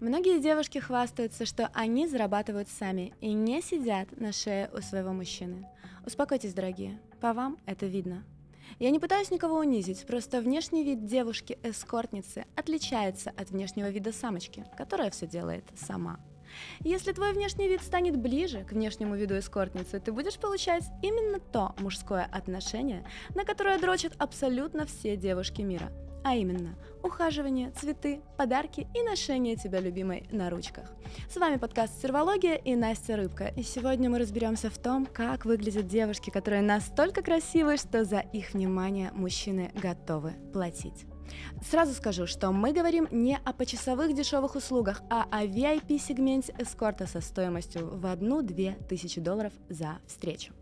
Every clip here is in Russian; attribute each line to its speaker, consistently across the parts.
Speaker 1: Многие девушки хвастаются, что они зарабатывают сами и не сидят на шее у своего мужчины. Успокойтесь, дорогие, по вам это видно. Я не пытаюсь никого унизить, просто внешний вид девушки-эскортницы отличается от внешнего вида самочки, которая все делает сама. Если твой внешний вид станет ближе к внешнему виду эскортницы, ты будешь получать именно то мужское отношение, на которое дрочат абсолютно все девушки мира – а именно ухаживание, цветы, подарки и ношение тебя любимой на ручках. С вами подкаст «Сервология» и Настя Рыбка, и сегодня мы разберемся в том, как выглядят девушки, которые настолько красивы, что за их внимание мужчины готовы платить. Сразу скажу, что мы говорим не о почасовых дешевых услугах, а о VIP-сегменте эскорта со стоимостью в одну-две тысячи долларов за встречу.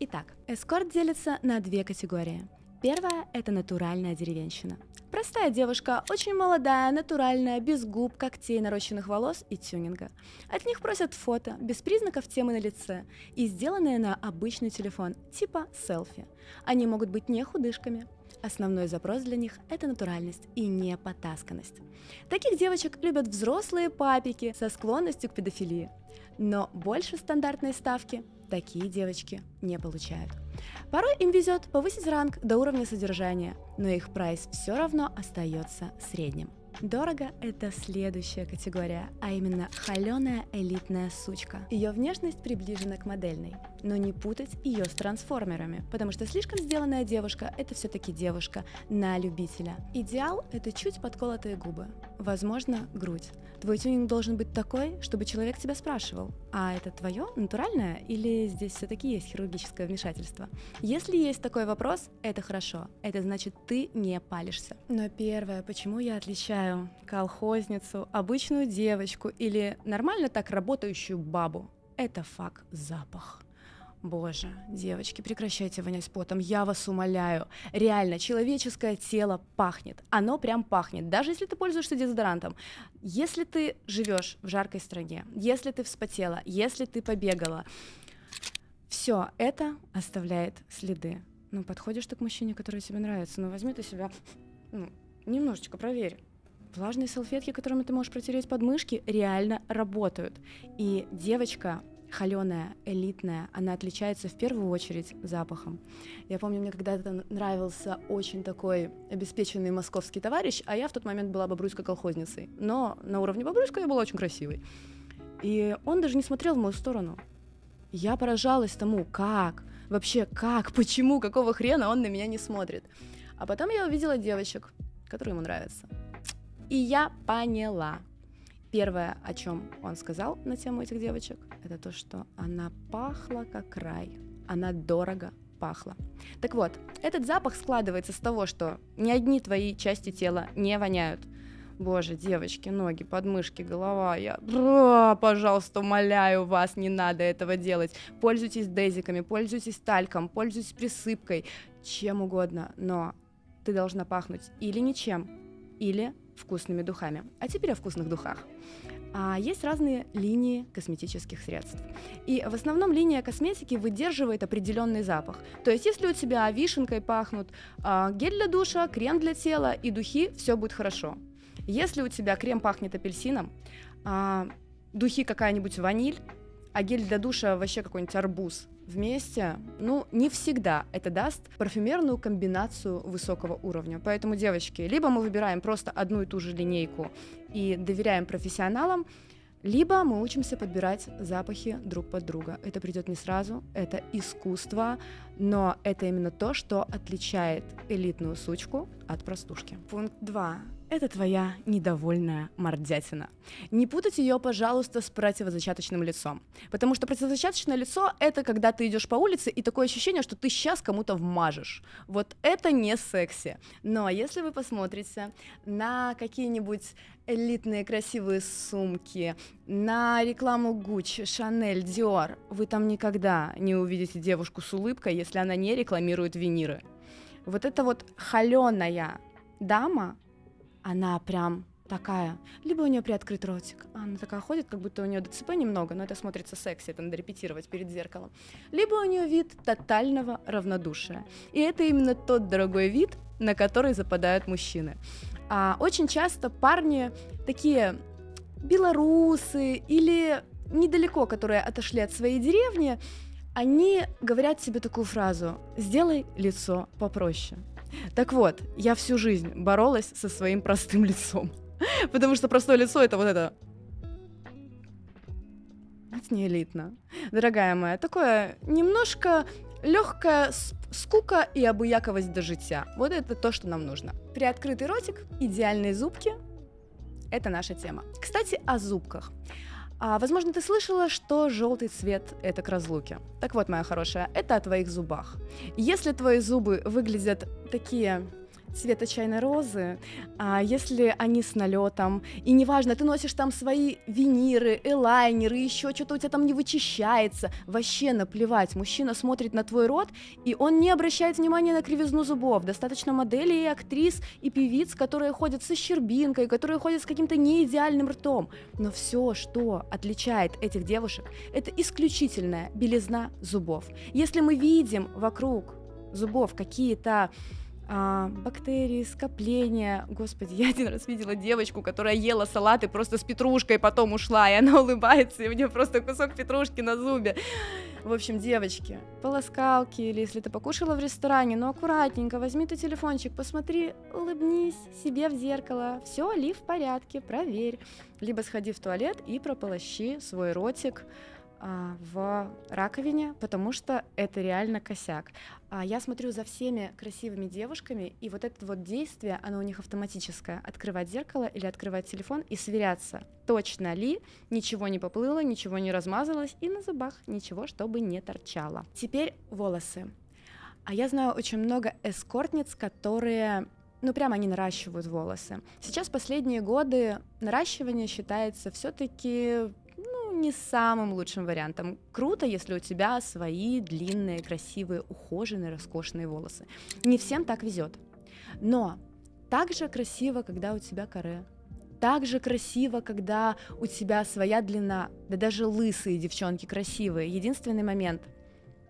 Speaker 1: Итак, эскорт делится на две категории. Первая – это натуральная деревенщина. Простая девушка, очень молодая, натуральная, без губ, когтей, нарощенных волос и тюнинга. От них просят фото, без признаков темы на лице, и сделанные на обычный телефон, типа селфи. Они могут быть не худышками. Основной запрос для них – это натуральность и не потасканность. Таких девочек любят взрослые папики со склонностью к педофилии. Но больше стандартной ставки такие девочки не получают. Порой им везет повысить ранг до уровня содержания, но их прайс все равно остается средним. Дорого – это следующая категория, а именно холеная элитная сучка. Ее внешность приближена к модельной, но не путать ее с трансформерами, потому что слишком сделанная девушка – это все-таки девушка на любителя. Идеал – это чуть подколотые губы, возможно, грудь. Твой тюнинг должен быть такой, чтобы человек тебя спрашивал, а это твое, натуральное, или здесь все-таки есть хирургическое вмешательство? Если есть такой вопрос, это хорошо, это значит ты не палишься. Но первое, почему я отличаю колхозницу, обычную девочку или нормально так работающую бабу. Это факт запах. Боже, девочки, прекращайте вонять потом, я вас умоляю. Реально, человеческое тело пахнет. Оно прям пахнет, даже если ты пользуешься дезодорантом. Если ты живешь в жаркой стране, если ты вспотела, если ты побегала, все это оставляет следы. Ну, подходишь ты к мужчине, который тебе нравится, ну, возьми ты себя, ну, немножечко проверь. Влажные салфетки, которыми ты можешь протереть подмышки, реально работают. И девочка холеная, элитная, она отличается в первую очередь запахом. Я помню, мне когда-то нравился очень такой обеспеченный московский товарищ, а я в тот момент была бобруйской колхозницей. Но на уровне бобруйской я была очень красивой. И он даже не смотрел в мою сторону. Я поражалась тому, как, вообще как, почему, какого хрена он на меня не смотрит. А потом я увидела девочек, которые ему нравятся. И я поняла. Первое, о чем он сказал на тему этих девочек, это то, что она пахла как рай. Она дорого пахла. Так вот, этот запах складывается с того, что ни одни твои части тела не воняют. Боже, девочки, ноги, подмышки, голова, я... Бра, пожалуйста, умоляю вас, не надо этого делать. Пользуйтесь дезиками, пользуйтесь тальком, пользуйтесь присыпкой, чем угодно, но ты должна пахнуть или ничем, или вкусными духами. А теперь о вкусных духах. А есть разные линии косметических средств. И в основном линия косметики выдерживает определенный запах. То есть, если у тебя вишенкой пахнут а, гель для душа, крем для тела и духи, все будет хорошо. Если у тебя крем пахнет апельсином, а, духи какая-нибудь ваниль, а гель для душа вообще какой-нибудь арбуз, вместе, ну, не всегда это даст парфюмерную комбинацию высокого уровня. Поэтому, девочки, либо мы выбираем просто одну и ту же линейку и доверяем профессионалам, либо мы учимся подбирать запахи друг под друга. Это придет не сразу, это искусство, но это именно то, что отличает элитную сучку от простушки. Пункт 2 это твоя недовольная мордятина. Не путать ее, пожалуйста, с противозачаточным лицом. Потому что противозачаточное лицо — это когда ты идешь по улице, и такое ощущение, что ты сейчас кому-то вмажешь. Вот это не секси. Но если вы посмотрите на какие-нибудь элитные красивые сумки, на рекламу Gucci, Chanel, Dior, вы там никогда не увидите девушку с улыбкой, если она не рекламирует виниры. Вот это вот холеная дама, она прям такая. Либо у нее приоткрыт ротик, она такая ходит, как будто у нее ДЦП немного, но это смотрится секси, это надо репетировать перед зеркалом. Либо у нее вид тотального равнодушия. И это именно тот дорогой вид, на который западают мужчины. А очень часто парни такие белорусы или недалеко, которые отошли от своей деревни, они говорят себе такую фразу «сделай лицо попроще». Так вот, я всю жизнь боролась со своим простым лицом. Потому что простое лицо это вот это. Это не элитно. Дорогая моя, такое немножко легкая скука и обуяковость до життя. Вот это то, что нам нужно. Приоткрытый ротик, идеальные зубки — это наша тема. Кстати, о зубках. А, возможно, ты слышала, что желтый цвет — это к разлуке. Так вот, моя хорошая, это о твоих зубах. Если твои зубы выглядят такие цвета чайной розы, а если они с налетом, и неважно, ты носишь там свои виниры, элайнеры, еще что-то у тебя там не вычищается, вообще наплевать, мужчина смотрит на твой рот, и он не обращает внимания на кривизну зубов, достаточно моделей и актрис, и певиц, которые ходят со щербинкой, которые ходят с каким-то неидеальным ртом, но все, что отличает этих девушек, это исключительная белизна зубов. Если мы видим вокруг зубов какие-то а, бактерии, скопления. Господи, я один раз видела девочку, которая ела салаты просто с петрушкой, потом ушла, и она улыбается, и у нее просто кусок петрушки на зубе. В общем, девочки, полоскалки, или если ты покушала в ресторане, ну аккуратненько, возьми ты телефончик, посмотри, улыбнись себе в зеркало, все ли в порядке, проверь. Либо сходи в туалет и прополощи свой ротик, в раковине, потому что это реально косяк. А я смотрю за всеми красивыми девушками, и вот это вот действие, оно у них автоматическое. Открывать зеркало или открывать телефон и сверяться, точно ли ничего не поплыло, ничего не размазалось, и на зубах ничего, чтобы не торчало. Теперь волосы. А я знаю очень много эскортниц, которые ну прямо они наращивают волосы. Сейчас последние годы наращивание считается все-таки не самым лучшим вариантом. Круто, если у тебя свои длинные, красивые, ухоженные, роскошные волосы. Не всем так везет. Но также красиво, когда у тебя каре. Так же красиво, когда у тебя своя длина. Да даже лысые девчонки красивые. Единственный момент.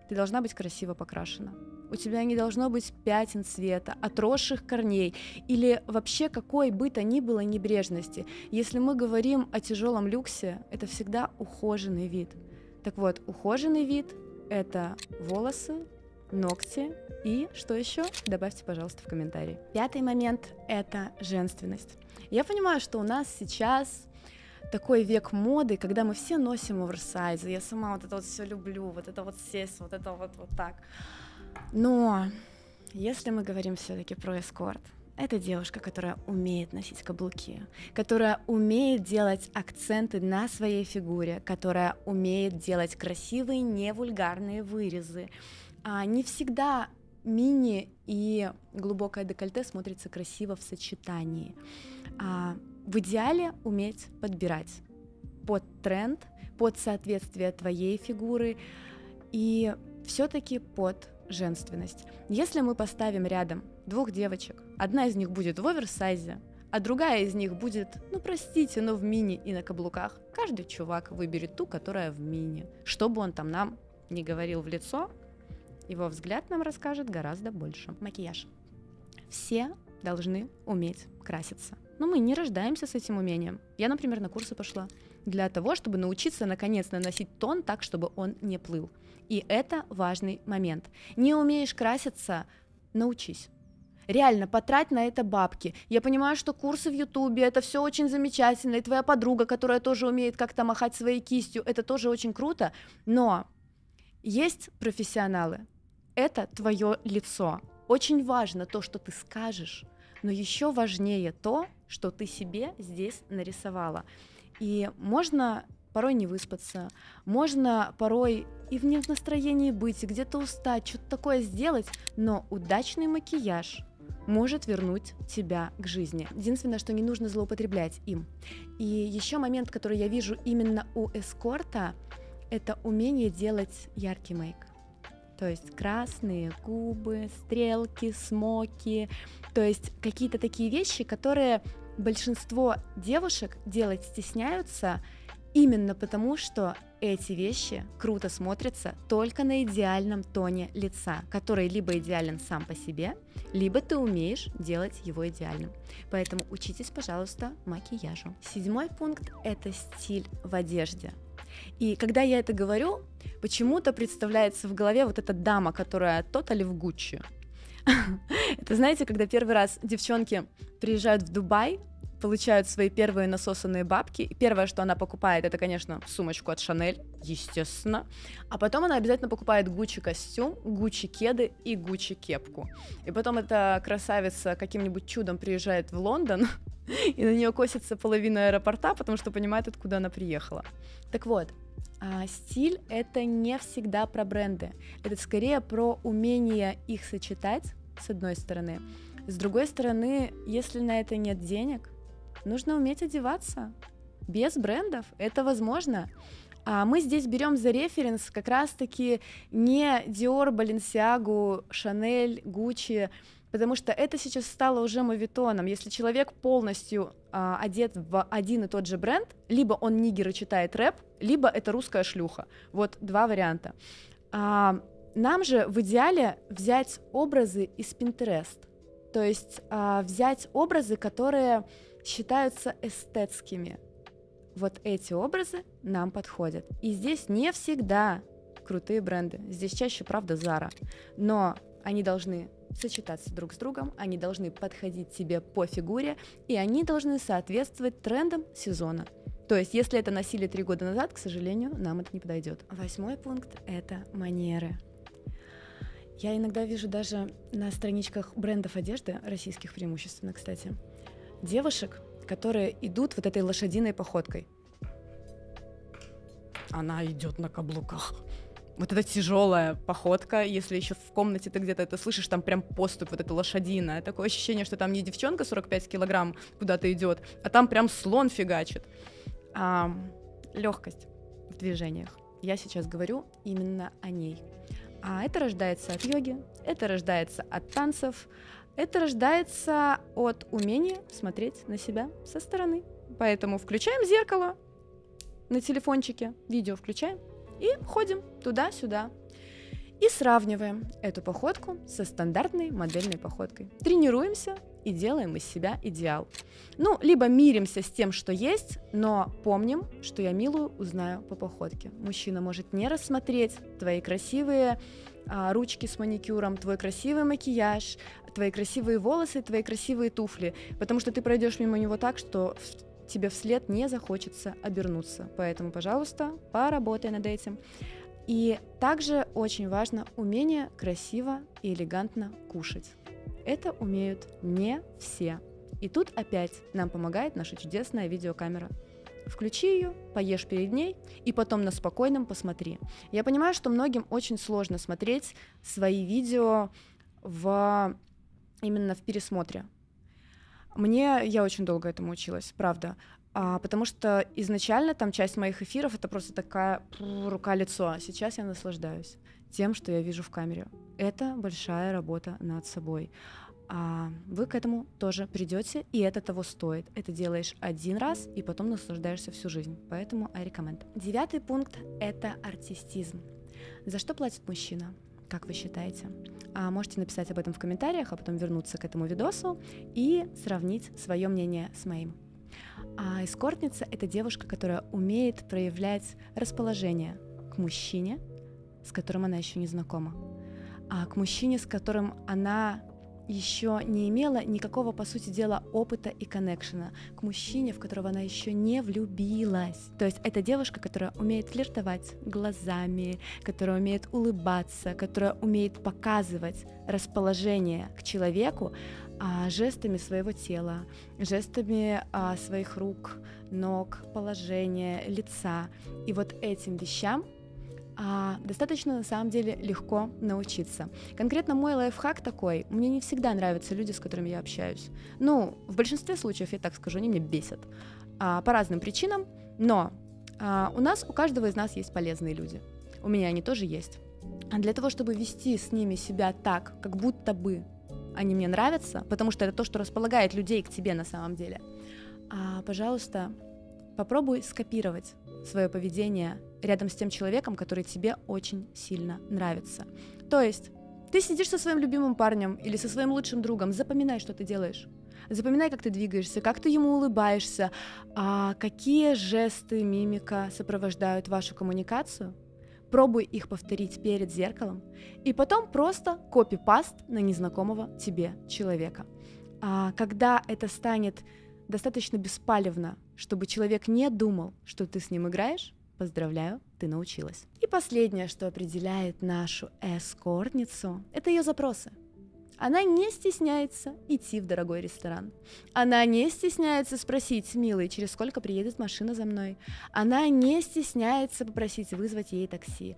Speaker 1: Ты должна быть красиво покрашена у тебя не должно быть пятен цвета, отросших корней или вообще какой бы то ни было небрежности. Если мы говорим о тяжелом люксе, это всегда ухоженный вид. Так вот, ухоженный вид — это волосы, ногти и что еще? Добавьте, пожалуйста, в комментарии. Пятый момент — это женственность. Я понимаю, что у нас сейчас такой век моды, когда мы все носим оверсайзы. Я сама вот это вот все люблю, вот это вот сесть, вот это вот вот так. Но если мы говорим все-таки про эскорт, это девушка, которая умеет носить каблуки, которая умеет делать акценты на своей фигуре, которая умеет делать красивые, невульгарные вырезы. А не всегда мини и глубокое декольте смотрится красиво в сочетании. А в идеале уметь подбирать под тренд, под соответствие твоей фигуры и все-таки под женственность. Если мы поставим рядом двух девочек, одна из них будет в оверсайзе, а другая из них будет, ну простите, но в мини и на каблуках, каждый чувак выберет ту, которая в мини. Что бы он там нам не говорил в лицо, его взгляд нам расскажет гораздо больше. Макияж. Все должны уметь краситься. Но мы не рождаемся с этим умением. Я, например, на курсы пошла для того, чтобы научиться наконец наносить тон так, чтобы он не плыл. И это важный момент. Не умеешь краситься, научись. Реально, потрать на это бабки. Я понимаю, что курсы в Ютубе, это все очень замечательно, и твоя подруга, которая тоже умеет как-то махать своей кистью, это тоже очень круто, но есть профессионалы, это твое лицо. Очень важно то, что ты скажешь, но еще важнее то, что ты себе здесь нарисовала. И можно порой не выспаться, можно порой и в не настроении быть, где-то устать, что-то такое сделать, но удачный макияж может вернуть тебя к жизни. Единственное, что не нужно злоупотреблять им. И еще момент, который я вижу именно у эскорта, это умение делать яркий мейк. То есть красные губы, стрелки, смоки, то есть какие-то такие вещи, которые большинство девушек делать стесняются именно потому, что эти вещи круто смотрятся только на идеальном тоне лица, который либо идеален сам по себе, либо ты умеешь делать его идеальным. Поэтому учитесь, пожалуйста, макияжу. Седьмой пункт – это стиль в одежде. И когда я это говорю, почему-то представляется в голове вот эта дама, которая тотали в Гуччи. Это знаете, когда первый раз девчонки приезжают в Дубай, получают свои первые насосанные бабки. И первое, что она покупает, это, конечно, сумочку от Шанель, естественно. А потом она обязательно покупает Гуччи костюм, Гуччи кеды и Гуччи кепку. И потом эта красавица каким-нибудь чудом приезжает в Лондон, и на нее косится половина аэропорта, потому что понимает, откуда она приехала. Так вот, а, стиль — это не всегда про бренды. Это скорее про умение их сочетать, с одной стороны. С другой стороны, если на это нет денег, нужно уметь одеваться. Без брендов это возможно. А мы здесь берем за референс как раз-таки не Dior, Balenciaga, Chanel, Gucci, потому что это сейчас стало уже мовитоном. Если человек полностью а, одет в один и тот же бренд, либо он нигер и читает рэп, либо это русская шлюха. Вот два варианта. А, нам же в идеале взять образы из Pinterest, то есть а, взять образы, которые считаются эстетскими. Вот эти образы нам подходят. И здесь не всегда крутые бренды. Здесь чаще, правда, Зара. Но они должны сочетаться друг с другом, они должны подходить тебе по фигуре, и они должны соответствовать трендам сезона. То есть, если это носили три года назад, к сожалению, нам это не подойдет. Восьмой пункт — это манеры. Я иногда вижу даже на страничках брендов одежды, российских преимущественно, кстати, девушек, которые идут вот этой лошадиной походкой. Она идет на каблуках. Вот эта тяжелая походка, если еще в комнате ты где-то это слышишь, там прям поступ, вот эта лошадиная. Такое ощущение, что там не девчонка 45 килограмм куда-то идет, а там прям слон фигачит. А, легкость в движениях. Я сейчас говорю именно о ней. А это рождается от йоги, это рождается от танцев, это рождается от умения смотреть на себя со стороны. Поэтому включаем зеркало на телефончике, видео включаем и ходим туда-сюда. И сравниваем эту походку со стандартной модельной походкой. Тренируемся и делаем из себя идеал. Ну, либо миримся с тем, что есть, но помним, что я милую узнаю по походке. Мужчина может не рассмотреть твои красивые ручки с маникюром, твой красивый макияж, твои красивые волосы, твои красивые туфли, потому что ты пройдешь мимо него так, что тебе вслед не захочется обернуться. Поэтому, пожалуйста, поработай над этим. И также очень важно умение красиво и элегантно кушать. Это умеют не все. И тут опять нам помогает наша чудесная видеокамера. Включи ее, поешь перед ней и потом на спокойном посмотри. Я понимаю, что многим очень сложно смотреть свои видео в именно в пересмотре. Мне я очень долго этому училась, правда. А, потому что изначально там часть моих эфиров это просто такая рука-лицо, а сейчас я наслаждаюсь тем, что я вижу в камере. Это большая работа над собой. А вы к этому тоже придете, и это того стоит. Это делаешь один раз, и потом наслаждаешься всю жизнь. Поэтому I recommend. Девятый пункт — это артистизм. За что платит мужчина? Как вы считаете? А можете написать об этом в комментариях, а потом вернуться к этому видосу и сравнить свое мнение с моим. А эскортница — это девушка, которая умеет проявлять расположение к мужчине, с которым она еще не знакома, а к мужчине, с которым она еще не имела никакого, по сути дела, опыта и коннекшена к мужчине, в которого она еще не влюбилась. То есть это девушка, которая умеет флиртовать глазами, которая умеет улыбаться, которая умеет показывать расположение к человеку а, жестами своего тела, жестами а, своих рук, ног, положения, лица. И вот этим вещам а, достаточно на самом деле легко научиться. Конкретно мой лайфхак такой, мне не всегда нравятся люди, с которыми я общаюсь. Ну, в большинстве случаев, я так скажу, они меня бесят. А, по разным причинам, но а, у нас, у каждого из нас есть полезные люди. У меня они тоже есть. А для того, чтобы вести с ними себя так, как будто бы они мне нравятся, потому что это то, что располагает людей к тебе на самом деле, а, пожалуйста, попробуй скопировать свое поведение рядом с тем человеком, который тебе очень сильно нравится. То есть ты сидишь со своим любимым парнем или со своим лучшим другом, запоминай, что ты делаешь. Запоминай, как ты двигаешься, как ты ему улыбаешься, а какие жесты, мимика сопровождают вашу коммуникацию. Пробуй их повторить перед зеркалом, и потом просто копи-паст на незнакомого тебе человека. А когда это станет достаточно беспалевно, чтобы человек не думал, что ты с ним играешь, поздравляю, ты научилась. И последнее, что определяет нашу эскортницу, это ее запросы. Она не стесняется идти в дорогой ресторан. Она не стесняется спросить, милый, через сколько приедет машина за мной. Она не стесняется попросить вызвать ей такси.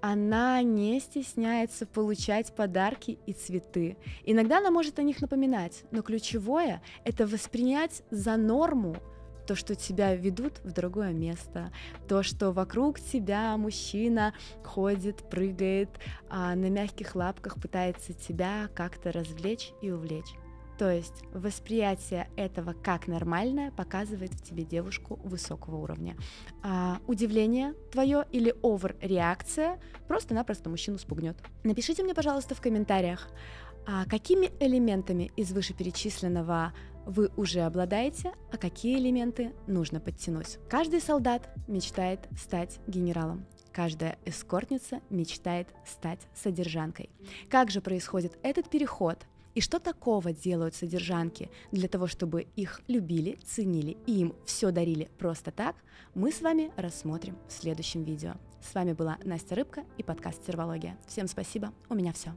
Speaker 1: Она не стесняется получать подарки и цветы. Иногда она может о них напоминать, но ключевое — это воспринять за норму то, что тебя ведут в другое место, то, что вокруг тебя мужчина ходит, прыгает, а на мягких лапках пытается тебя как-то развлечь и увлечь. То есть восприятие этого как нормальное показывает в тебе девушку высокого уровня. А, удивление твое или овер-реакция просто-напросто мужчину спугнет. Напишите мне, пожалуйста, в комментариях, а какими элементами из вышеперечисленного вы уже обладаете, а какие элементы нужно подтянуть. Каждый солдат мечтает стать генералом. Каждая эскортница мечтает стать содержанкой. Как же происходит этот переход? И что такого делают содержанки для того, чтобы их любили, ценили и им все дарили просто так, мы с вами рассмотрим в следующем видео. С вами была Настя Рыбка и подкаст «Сервология». Всем спасибо, у меня все.